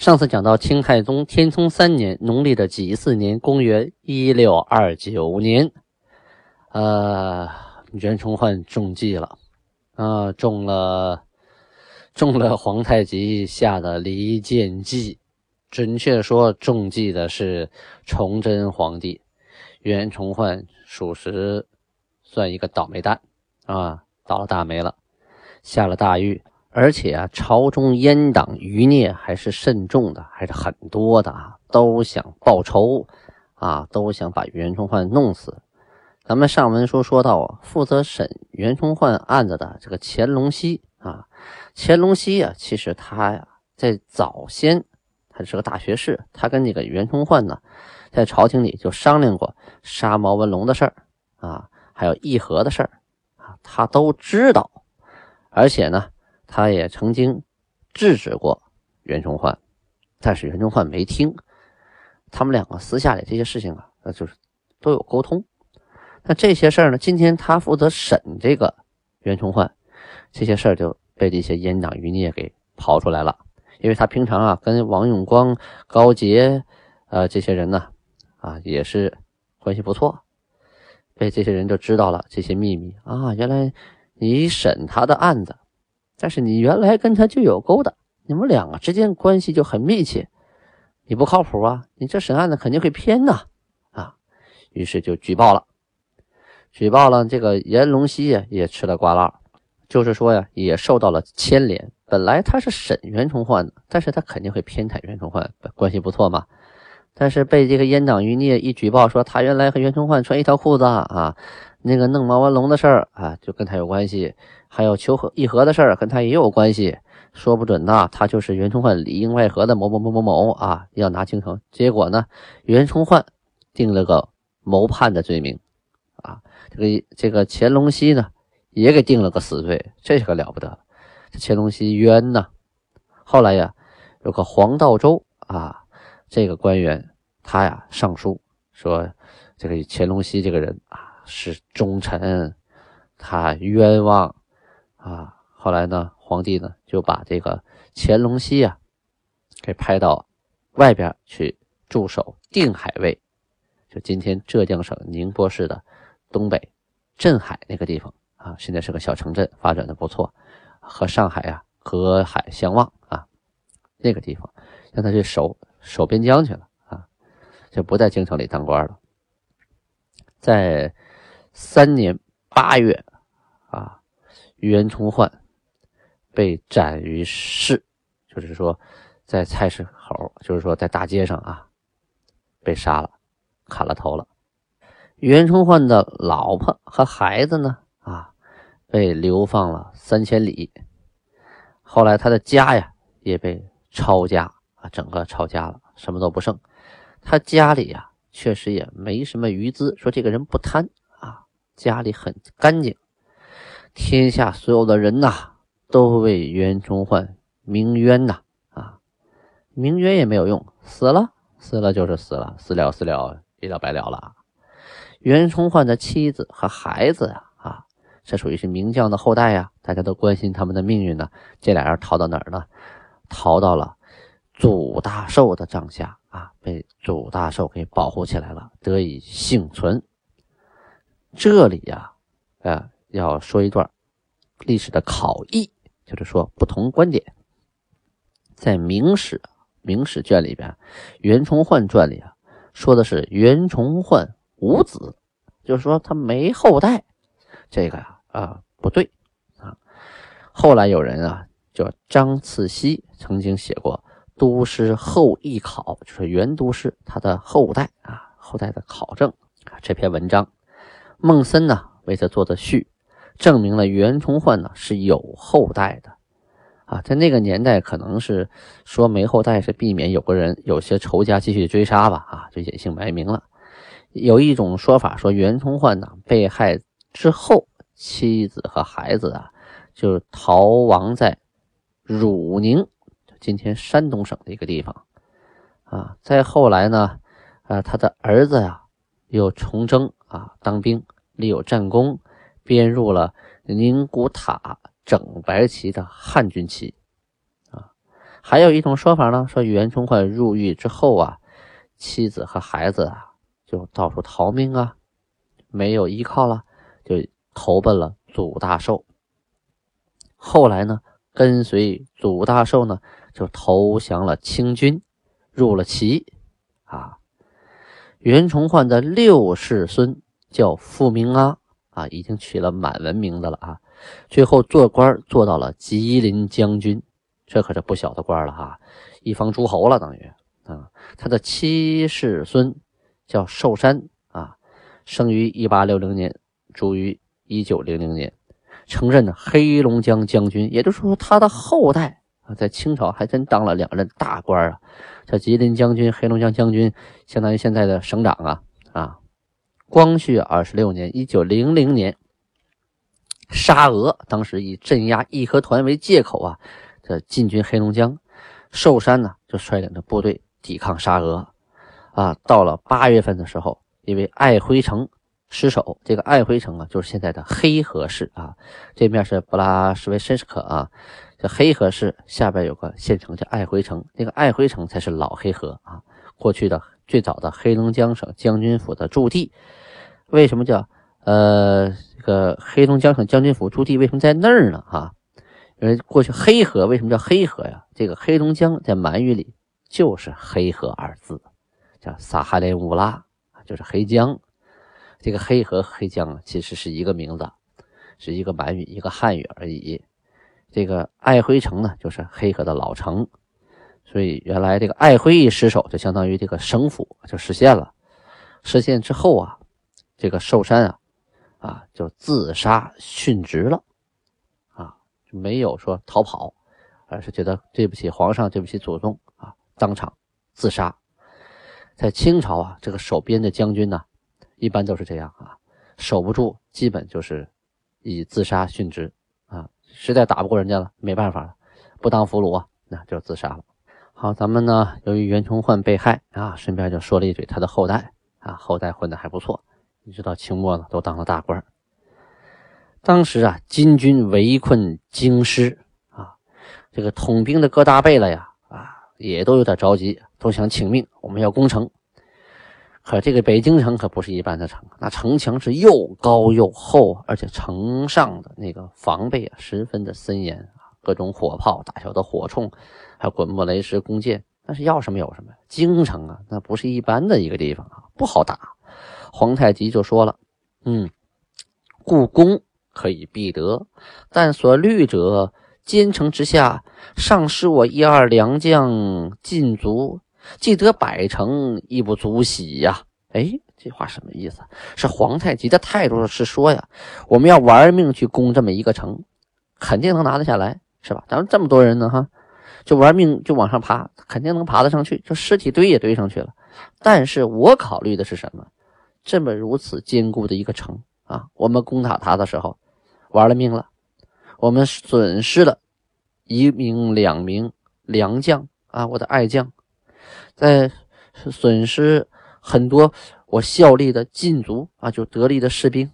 上次讲到清太宗天聪三年农历的己巳年，公元一六二九年，呃，袁崇焕中计了，啊，中了，中了皇太极下的离间计，准确说中计的是崇祯皇帝，袁崇焕属实算一个倒霉蛋啊，倒了大霉了，下了大狱。而且啊，朝中阉党余孽还是甚重的，还是很多的啊，都想报仇啊，都想把袁崇焕弄死。咱们上文书说到，负责审袁崇焕案子的这个乾隆熙啊，乾隆熙啊，其实他呀，在早先他是个大学士，他跟那个袁崇焕呢，在朝廷里就商量过杀毛文龙的事儿啊，还有议和的事儿啊，他都知道，而且呢。他也曾经制止过袁崇焕，但是袁崇焕没听。他们两个私下里这些事情啊，那就是都有沟通。那这些事儿呢，今天他负责审这个袁崇焕，这些事儿就被这些阉党余孽给刨出来了。因为他平常啊跟王永光、高杰，呃这些人呢，啊也是关系不错，被这些人就知道了这些秘密啊。原来你审他的案子。但是你原来跟他就有勾搭，你们两个之间关系就很密切，你不靠谱啊！你这审案子肯定会偏呐，啊！于是就举报了，举报了这个严龙溪呀，也吃了瓜烂，就是说呀，也受到了牵连。本来他是审袁崇焕的，但是他肯定会偏袒袁崇焕，关系不错嘛。但是被这个阉党余孽一举报，说他原来和袁崇焕穿一条裤子啊。那个弄毛文龙的事儿啊，就跟他有关系；还有求和议和的事儿，跟他也有关系。说不准呐，他就是袁崇焕里应外合的某某某某某啊，要拿京城。结果呢，袁崇焕定了个谋叛的罪名啊，这个这个乾隆熙呢，也给定了个死罪，这可了不得。这乾隆熙冤呐！后来呀，有个黄道周啊，这个官员他呀上书说，这个乾隆熙这个人啊。是忠臣，他冤枉啊！后来呢，皇帝呢就把这个乾隆熙啊给派到外边去驻守定海卫，就今天浙江省宁波市的东北镇海那个地方啊，现在是个小城镇，发展的不错，和上海啊隔海相望啊，那个地方让他去守守边疆去了啊，就不在京城里当官了，在。三年八月，啊，袁崇焕被斩于市，就是说在菜市口，就是说在大街上啊，被杀了，砍了头了。袁崇焕的老婆和孩子呢，啊，被流放了三千里。后来他的家呀，也被抄家啊，整个抄家了，什么都不剩。他家里呀，确实也没什么余资，说这个人不贪。家里很干净，天下所有的人呐，都为袁崇焕鸣冤呐啊，鸣冤也没有用，死了死了就是死了，死了死了一了百了了。袁崇焕的妻子和孩子呀啊，这属于是名将的后代呀，大家都关心他们的命运呢。这俩人逃到哪儿呢？逃到了祖大寿的帐下啊，被祖大寿给保护起来了，得以幸存。这里呀，啊，要说一段历史的考异，就是说不同观点。在《明史》《明史》卷里边，《袁崇焕传》里啊，说的是袁崇焕无子，就是说他没后代。这个呀，啊，不对啊。后来有人啊，叫张次溪，曾经写过《都师后裔考》，就是袁都师他的后代啊，后代的考证，这篇文章。孟森呢为他做的序，证明了袁崇焕呢是有后代的，啊，在那个年代，可能是说没后代，是避免有个人有些仇家继续追杀吧，啊，就隐姓埋名了。有一种说法说，袁崇焕呢被害之后，妻子和孩子啊就逃亡在汝宁，今天山东省的一个地方。啊，再后来呢，啊，他的儿子呀又从征啊当兵，立有战功，编入了宁古塔。整白旗的汉军旗，啊，还有一种说法呢，说袁崇焕入狱之后啊，妻子和孩子啊就到处逃命啊，没有依靠了，就投奔了祖大寿。后来呢，跟随祖大寿呢，就投降了清军，入了齐。啊，袁崇焕的六世孙叫傅明阿，啊，已经取了满文名字了啊。最后做官做到了吉林将军，这可是不小的官了哈，一方诸侯了等于啊。他的七世孙叫寿山啊，生于一八六零年，卒于一九零零年，曾任黑龙江将军。也就是说，他的后代在清朝还真当了两任大官啊。叫吉林将军、黑龙江将军，相当于现在的省长啊啊。光绪二十六年，一九零零年。沙俄当时以镇压义和团为借口啊，这进军黑龙江，寿山呢就率领着部队抵抗沙俄，啊，到了八月份的时候，因为爱辉城失守，这个爱辉城啊就是现在的黑河市啊，这面是布拉什维申斯克啊，这黑河市下边有个县城叫爱辉城，那个爱辉城才是老黑河啊，过去的最早的黑龙江省将军府的驻地，为什么叫呃？这个黑龙江省将军府驻地为什么在那儿呢？哈，因为过去黑河为什么叫黑河呀？这个黑龙江在满语里就是黑河二字，叫撒哈林乌拉，就是黑江。这个黑河黑江啊，其实是一个名字，是一个满语一个汉语而已。这个爱辉城呢，就是黑河的老城，所以原来这个爱辉一失守，就相当于这个省府就实现了。实现之后啊，这个寿山啊。啊，就自杀殉职了，啊，没有说逃跑，而是觉得对不起皇上，对不起祖宗啊，当场自杀。在清朝啊，这个守边的将军呢，一般都是这样啊，守不住，基本就是以自杀殉职，实在打不过人家了，没办法了，不当俘虏啊，那就自杀了。好，咱们呢，由于袁崇焕被害啊，顺便就说了一嘴他的后代啊，后代混的还不错。一直到清末呢，都当了大官。当时啊，金军围困京师啊，这个统兵的各大贝勒呀，啊，也都有点着急，都想请命，我们要攻城。可这个北京城可不是一般的城，那城墙是又高又厚，而且城上的那个防备啊，十分的森严，各种火炮、大小的火铳，还有滚木雷石、弓箭，那是要什么有什么。京城啊，那不是一般的一个地方啊，不好打。皇太极就说了：“嗯，故宫可以必得，但所虑者，坚城之下，尚失我一二良将尽足，既得百城，亦不足喜呀。”哎，这话什么意思？是皇太极的态度是说呀，我们要玩命去攻这么一个城，肯定能拿得下来，是吧？咱们这么多人呢，哈，就玩命就往上爬，肯定能爬得上去，这尸体堆也堆上去了。但是我考虑的是什么？这么如此坚固的一个城啊，我们攻打它的时候，玩了命了，我们损失了一名两名良将啊，我的爱将，在损失很多我效力的禁卒啊，就得力的士兵，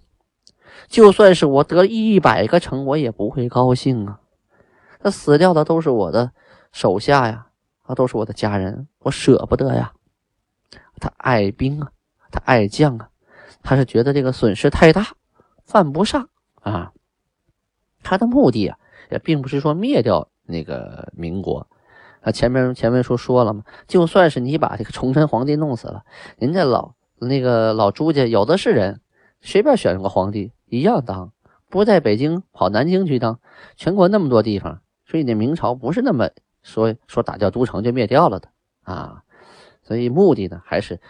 就算是我得一百个城，我也不会高兴啊。那死掉的都是我的手下呀，啊，都是我的家人，我舍不得呀。他爱兵啊。他爱将啊，他是觉得这个损失太大，犯不上啊。他的目的啊，也并不是说灭掉那个民国。啊，前面前面说说了嘛，就算是你把这个崇祯皇帝弄死了，人家老那个老朱家有的是人，随便选个皇帝一样当，不在北京跑南京去当。全国那么多地方，所以那明朝不是那么说说打掉都城就灭掉了的啊。所以目的呢，还是。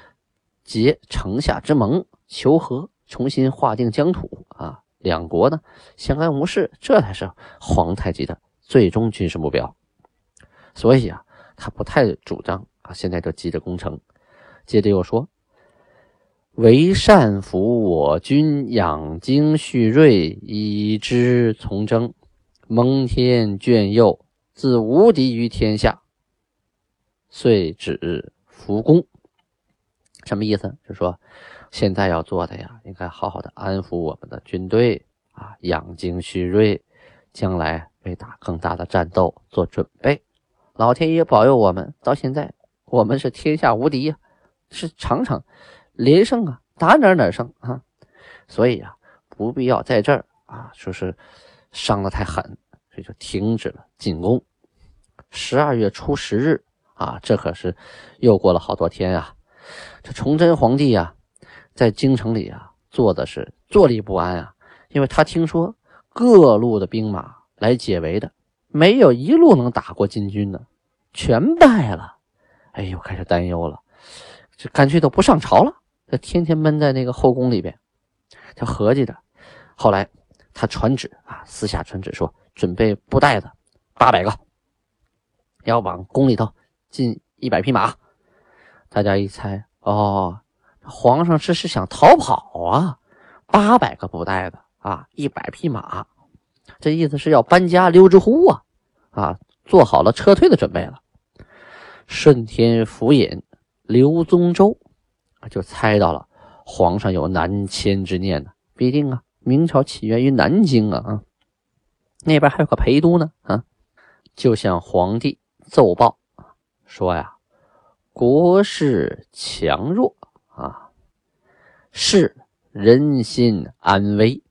结城下之盟，求和，重新划定疆土啊！两国呢相安无事，这才是皇太极的最终军事目标。所以啊，他不太主张啊，现在就急着攻城。接着又说：“为善辅我军养精蓄锐，以之从征，蒙天眷佑，自无敌于天下。”遂止伏攻。什么意思？就是说，现在要做的呀，应该好好的安抚我们的军队啊，养精蓄锐，将来为打更大的战斗做准备。老天爷保佑我们，到现在我们是天下无敌呀，是场场连胜啊，打哪哪胜啊！所以啊，不必要在这儿啊，说是伤得太狠，所以就停止了进攻。十二月初十日啊，这可是又过了好多天啊。这崇祯皇帝呀，在京城里啊，坐的是坐立不安啊，因为他听说各路的兵马来解围的。没有一路能打过金军的，全败了。哎呦，开始担忧了，这干脆都不上朝了，这天天闷在那个后宫里边。他合计着，后来他传旨啊，私下传旨说，准备布袋子八百个，要往宫里头进一百匹马。大家一猜，哦，皇上这是想逃跑啊？八百个布袋子啊，一百匹马，这意思是要搬家溜之乎啊？啊，做好了撤退的准备了。顺天府尹刘宗周啊，就猜到了皇上有南迁之念呢。必定啊，明朝起源于南京啊啊，那边还有个陪都呢啊，就向皇帝奏报说呀，国势强弱啊，是人心安危，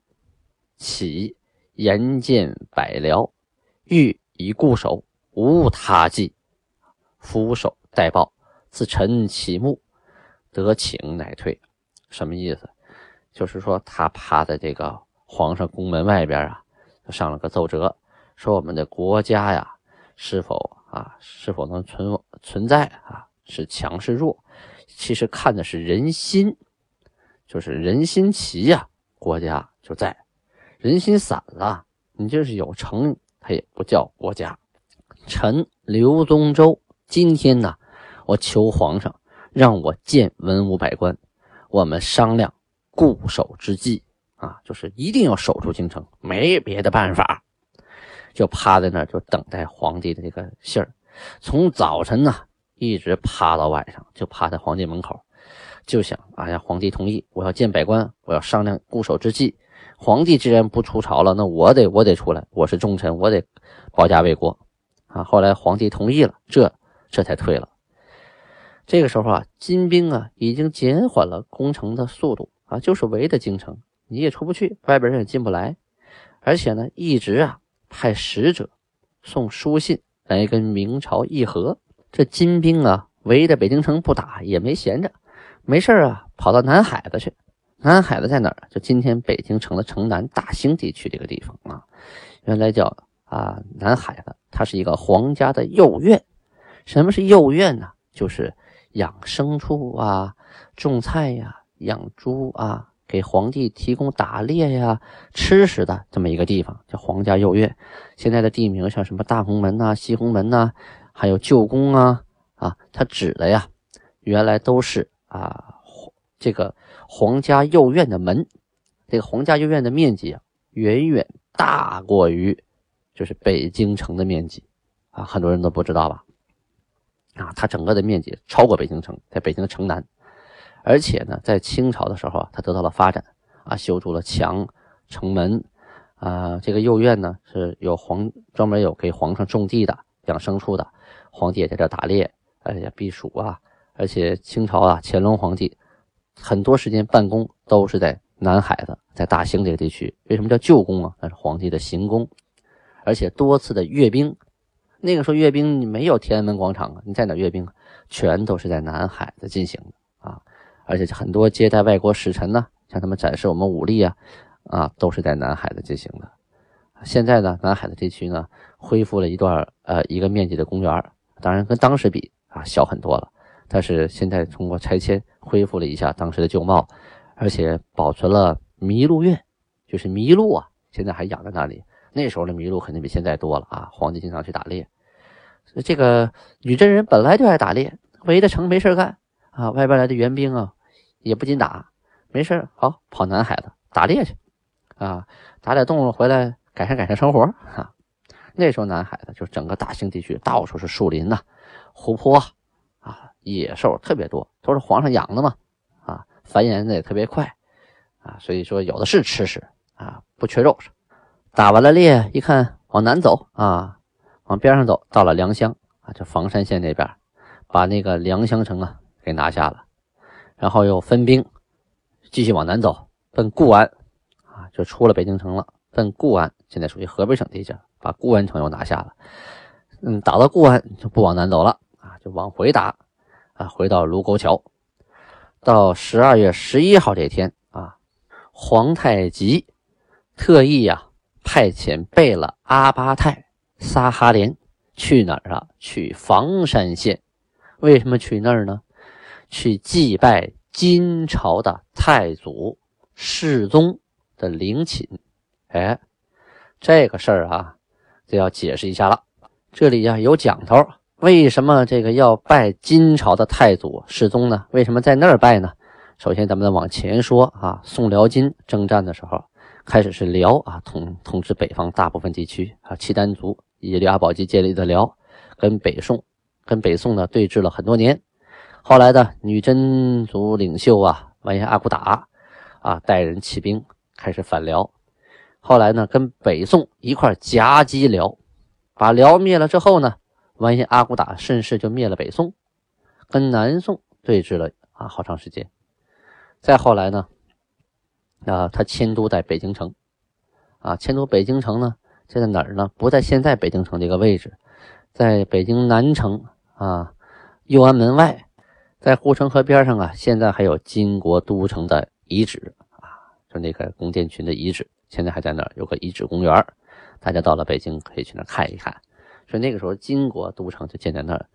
起严建百僚，欲。以固守，无他计。俯首待报，自臣起目，得请乃退。什么意思？就是说他趴在这个皇上宫门外边啊，就上了个奏折，说我们的国家呀，是否啊，是否能存存在啊？是强是弱？其实看的是人心，就是人心齐呀，国家就在；人心散了，你就是有成。他也不叫国家。臣刘宗周今天呢，我求皇上让我见文武百官，我们商量固守之计啊，就是一定要守住京城，没别的办法。就趴在那儿，就等待皇帝的这个信儿。从早晨呢，一直趴到晚上，就趴在皇帝门口，就想：啊呀，皇帝同意，我要见百官，我要商量固守之计。皇帝既然不出朝了，那我得我得出来，我是重臣，我得保家卫国啊！后来皇帝同意了，这这才退了。这个时候啊，金兵啊已经减缓了攻城的速度啊，就是围着京城，你也出不去，外边人也进不来，而且呢，一直啊派使者送书信来跟明朝议和。这金兵啊围着北京城不打，也没闲着，没事啊跑到南海子去。南海子在哪儿？就今天北京城的城南大兴地区这个地方啊，原来叫啊南海子，它是一个皇家的幼院。什么是幼院呢？就是养牲畜啊、种菜呀、养猪啊，给皇帝提供打猎呀、吃食的这么一个地方，叫皇家幼院。现在的地名像什么大红门呐、西红门呐，还有旧宫啊啊，它指的呀，原来都是啊这个。皇家右院的门，这个皇家右院的面积啊，远远大过于就是北京城的面积啊，很多人都不知道吧？啊，它整个的面积超过北京城，在北京的城南，而且呢，在清朝的时候啊，它得到了发展啊，修筑了墙、城门啊，这个右院呢是有皇专门有给皇上种地的、养牲畜的，皇帝也在这打猎，哎呀避暑啊，而且清朝啊，乾隆皇帝。很多时间办公都是在南海的，在大兴这个地区。为什么叫旧宫啊？那是皇帝的行宫，而且多次的阅兵。那个时候阅兵你没有天安门广场啊，你在哪阅兵？全都是在南海的进行的啊。而且很多接待外国使臣呢，向他们展示我们武力啊，啊，都是在南海的进行的。现在呢，南海的地区呢，恢复了一段呃一个面积的公园，当然跟当时比啊小很多了。但是现在通过拆迁恢复了一下当时的旧貌，而且保存了麋鹿院，就是麋鹿啊，现在还养在那里。那时候的麋鹿肯定比现在多了啊。皇帝经常去打猎，这个女真人本来就爱打猎，围着城没事干啊。外边来的援兵啊，也不禁打，没事好跑南海了打猎去啊，打点动物回来改善改善生活啊。那时候南海的就整个大兴地区，到处是树林呐、湖泊，野兽特别多，都是皇上养的嘛啊，繁衍的也特别快啊，所以说有的是吃食啊，不缺肉食。打完了猎，一看往南走啊，往边上走，到了良乡啊，就房山县那边，把那个良乡城啊给拿下了，然后又分兵继续往南走，奔固安啊，就出了北京城了，奔固安，现在属于河北省地界。把固安城又拿下了，嗯，打到固安就不往南走了啊，就往回打啊，回到卢沟桥。到十二月十一号这天啊，皇太极特意呀派遣贝勒阿巴泰撒哈连去哪儿啊？去房山县。为什么去那儿呢？去祭拜金朝的太祖世宗的陵寝。哎，这个事儿啊。就要解释一下了，这里呀有讲头。为什么这个要拜金朝的太祖世宗呢？为什么在那儿拜呢？首先，咱们再往前说啊，宋辽金征战的时候，开始是辽啊统统治北方大部分地区啊，契丹族以刘阿保机建立的辽，跟北宋跟北宋呢对峙了很多年。后来的女真族领袖啊完颜阿骨打啊带人起兵开始反辽。后来呢，跟北宋一块夹击辽，把辽灭了之后呢，完颜阿骨打顺势就灭了北宋，跟南宋对峙了啊好长时间。再后来呢，啊，他迁都在北京城，啊，迁都北京城呢，就在哪儿呢？不在现在北京城这个位置，在北京南城啊，右安门外，在护城河边上啊，现在还有金国都城的遗址啊，就那个宫殿群的遗址。现在还在那儿有个遗址公园，大家到了北京可以去那看一看。所以那个时候金国都城就建在那儿，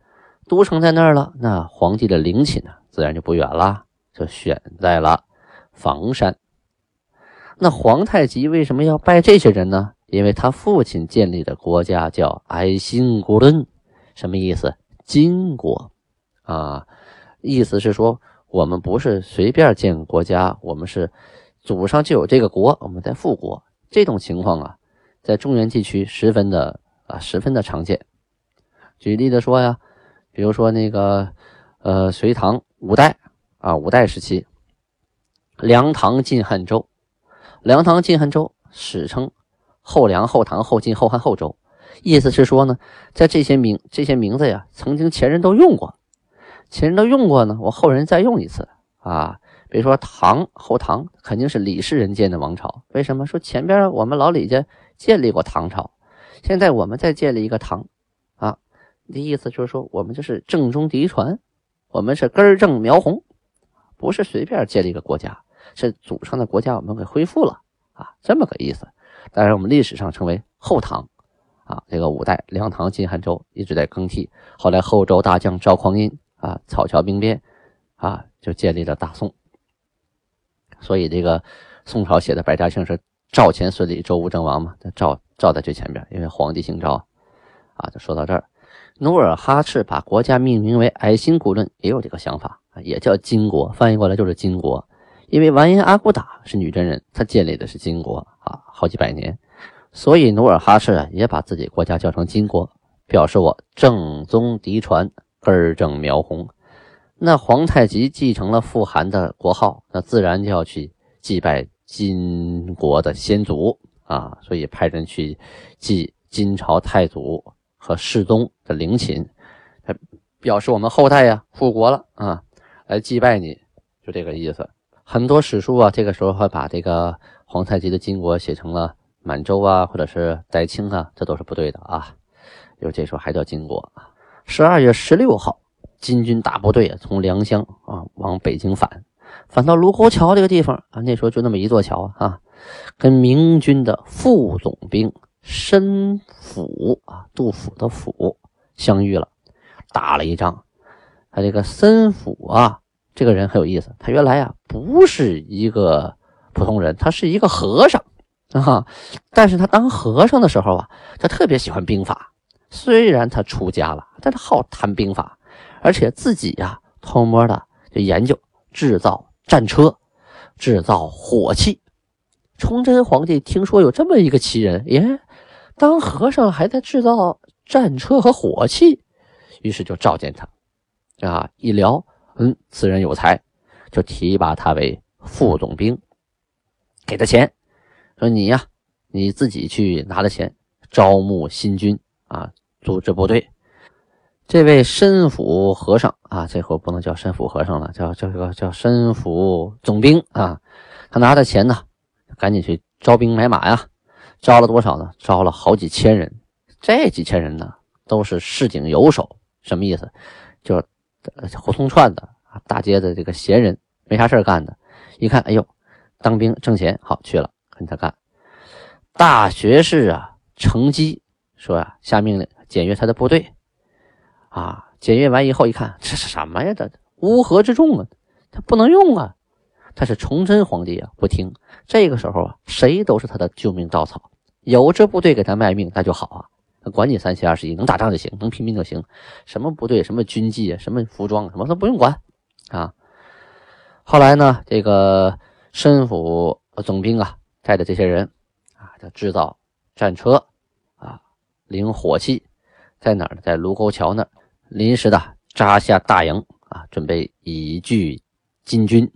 都城在那儿了，那皇帝的陵寝呢，自然就不远了，就选在了房山。那皇太极为什么要拜这些人呢？因为他父亲建立的国家叫爱新国伦，什么意思？金国啊，意思是说我们不是随便建国家，我们是。祖上就有这个国，我们在复国这种情况啊，在中原地区十分的啊十分的常见。举例的说呀，比如说那个呃隋唐五代啊五代时期，梁唐晋汉周，梁唐晋汉周史称后梁后唐后晋后汉后周，意思是说呢，在这些名这些名字呀，曾经前人都用过，前人都用过呢，我后人再用一次啊。比如说唐后唐肯定是李氏人建的王朝，为什么说前边我们老李家建立过唐朝，现在我们再建立一个唐，啊，的意思就是说我们就是正宗嫡传，我们是根正苗红，不是随便建立一个国家，是祖上的国家我们给恢复了啊，这么个意思。当然我们历史上称为后唐，啊，这个五代梁唐晋汉周一直在更替，后来后周大将赵匡胤啊草桥兵变啊就建立了大宋。所以这个宋朝写的《百家姓》是赵钱孙李周吴郑王嘛？赵赵在最前边，因为皇帝姓赵啊。就说到这儿，努尔哈赤把国家命名为爱新古论，也有这个想法，也叫金国，翻译过来就是金国。因为完颜阿骨打是女真人，他建立的是金国啊，好几百年，所以努尔哈赤啊也把自己国家叫成金国，表示我正宗嫡传，根正苗红。那皇太极继承了父汗的国号，那自然就要去祭拜金国的先祖啊，所以派人去祭金朝太祖和世宗的陵寝，表示我们后代呀复国了啊，来祭拜你，就这个意思。很多史书啊，这个时候会把这个皇太极的金国写成了满洲啊，或者是代清啊，这都是不对的啊，因为这时候还叫金国。十二月十六号。金军大部队，从良乡啊往北京返，反到卢沟桥这个地方啊，那时候就那么一座桥啊，跟明军的副总兵申府啊，杜甫的府相遇了，打了一仗。他这个申府啊，这个人很有意思，他原来啊不是一个普通人，他是一个和尚啊。但是他当和尚的时候啊，他特别喜欢兵法。虽然他出家了，但他好谈兵法，而且自己呀偷摸的就研究制造战车、制造火器。崇祯皇帝听说有这么一个奇人，耶，当和尚还在制造战车和火器，于是就召见他。啊，一聊，嗯，此人有才，就提拔他为副总兵，给他钱，说你呀，你自己去拿着钱招募新军啊，组织部队。这位申府和尚啊，这回不能叫申府和尚了，叫叫个叫申府总兵啊。他拿着钱呢，赶紧去招兵买马呀。招了多少呢？招了好几千人。这几千人呢，都是市井游手，什么意思？就是。胡同串子啊，大街的这个闲人没啥事干的，一看，哎呦，当兵挣钱，好去了，跟他干。大学士啊，乘机说呀，下命令检阅他的部队啊，检阅完以后一看，这是什么呀？这乌合之众啊，他不能用啊。他是崇祯皇帝啊，不听。这个时候啊，谁都是他的救命稻草，有这部队给他卖命，那就好啊。管你三七二十一，能打仗就行，能拼命就行。什么部队、什么军纪、什么服装，什么都不用管啊。后来呢，这个申府总兵啊，带着这些人啊，就制造战车啊，领火器，在哪儿呢？在卢沟桥那儿临时的扎下大营啊，准备以拒金军。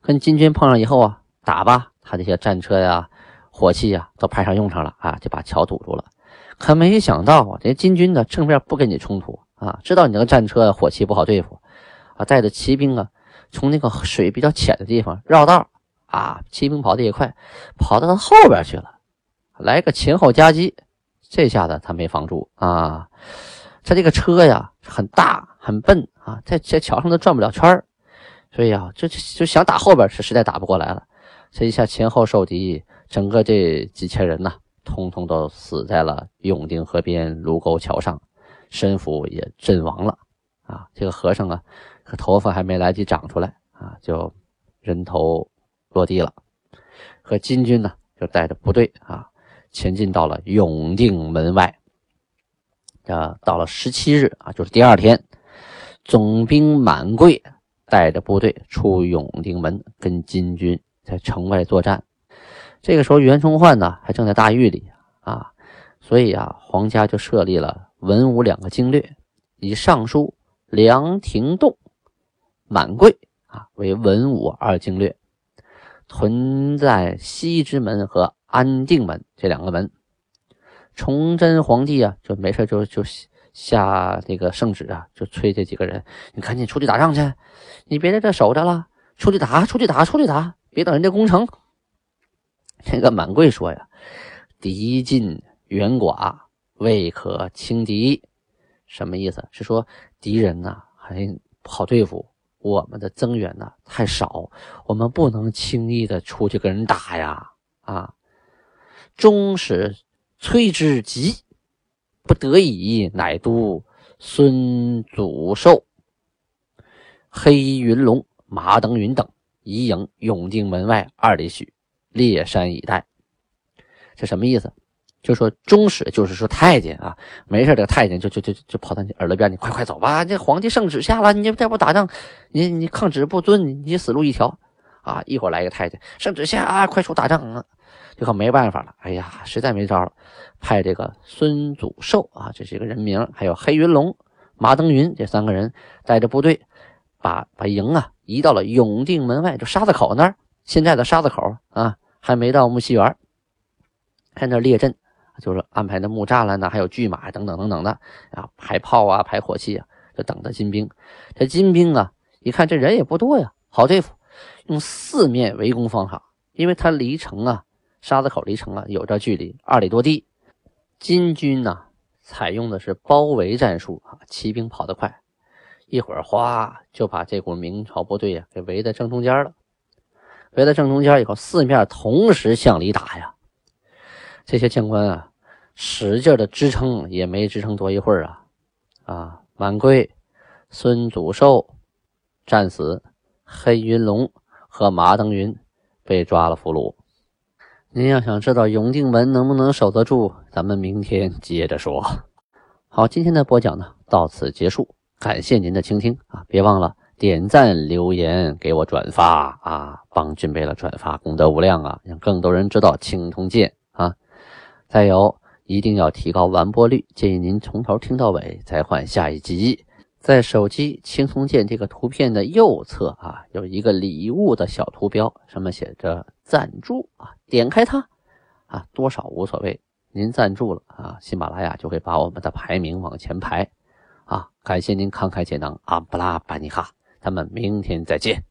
跟金军碰上以后啊，打吧，他这些战车呀、火器呀，都派上用场了啊，就把桥堵住了。可没想到啊，这金军呢正面不跟你冲突啊，知道你那个战车火器不好对付啊，带着骑兵啊，从那个水比较浅的地方绕道啊，骑兵跑得也快，跑到他后边去了，来个前后夹击，这下子他没防住啊，他这个车呀很大很笨啊，在在桥上都转不了圈所以啊，就就想打后边是实在打不过来了，这一下前后受敌，整个这几千人呐。通通都死在了永定河边卢沟桥上，身府也阵亡了啊！这个和尚啊，头发还没来及长出来啊，就人头落地了。和金军呢，就带着部队啊，前进到了永定门外。啊，到了十七日啊，就是第二天，总兵满贵带着部队出永定门，跟金军在城外作战。这个时候，袁崇焕呢还正在大狱里啊，所以啊，皇家就设立了文武两个经略，以尚书梁廷栋、满贵啊为文武二经略，屯在西直门和安定门这两个门。崇祯皇帝啊，就没事就就下这个圣旨啊，就催这几个人，你赶紧出去打仗去，你别在这守着了，出去打，出去打，出去打，别等人家攻城。这个满贵说呀：“敌近援寡，未可轻敌。”什么意思？是说敌人呐还不好对付，我们的增援呐太少，我们不能轻易的出去跟人打呀！啊，终使崔之急，不得已，乃都孙祖寿、黑云龙、马登云等移营永定门外二里许。列山以待，这什么意思？就说中使，就是说太监啊，没事这个太监就就就就跑到你耳朵边，你快快走吧，这皇帝圣旨下了，你再不打仗，你你抗旨不遵，你你死路一条啊！一会儿来个太监，圣旨下啊，快出打仗啊！就可没办法了，哎呀，实在没招了，派这个孙祖寿啊，这是一个人名，还有黑云龙、马登云这三个人带着部队，把把营啊移到了永定门外，就沙子口那儿，现在的沙子口啊。还没到木樨园，在那列阵，就是安排的木栅栏呢，还有巨马等等等等的啊，排炮啊，排火器啊，就等着金兵。这金兵啊，一看这人也不多呀，好对付，用四面围攻方法，因为他离城啊，沙子口离城啊有这距离二里多地。金军呢，采用的是包围战术啊，骑兵跑得快，一会儿哗就把这股明朝部队呀给围在正中间了。围在正中间以后，四面同时向里打呀！这些将官啊，使劲的支撑，也没支撑多一会儿啊！啊，满贵、孙祖寿战死，黑云龙和马登云被抓了俘虏。您要想知道永定门能不能守得住，咱们明天接着说。好，今天的播讲呢到此结束，感谢您的倾听啊！别忘了点赞、留言、给我转发啊，帮俊贝了转发功德无量啊，让更多人知道青铜剑啊！再有，一定要提高完播率，建议您从头听到尾再换下一集。在手机青铜剑这个图片的右侧啊，有一个礼物的小图标，上面写着赞助啊，点开它啊，多少无所谓，您赞助了啊，喜马拉雅就会把我们的排名往前排啊，感谢您慷慨解囊，阿布拉巴尼哈，咱们明天再见。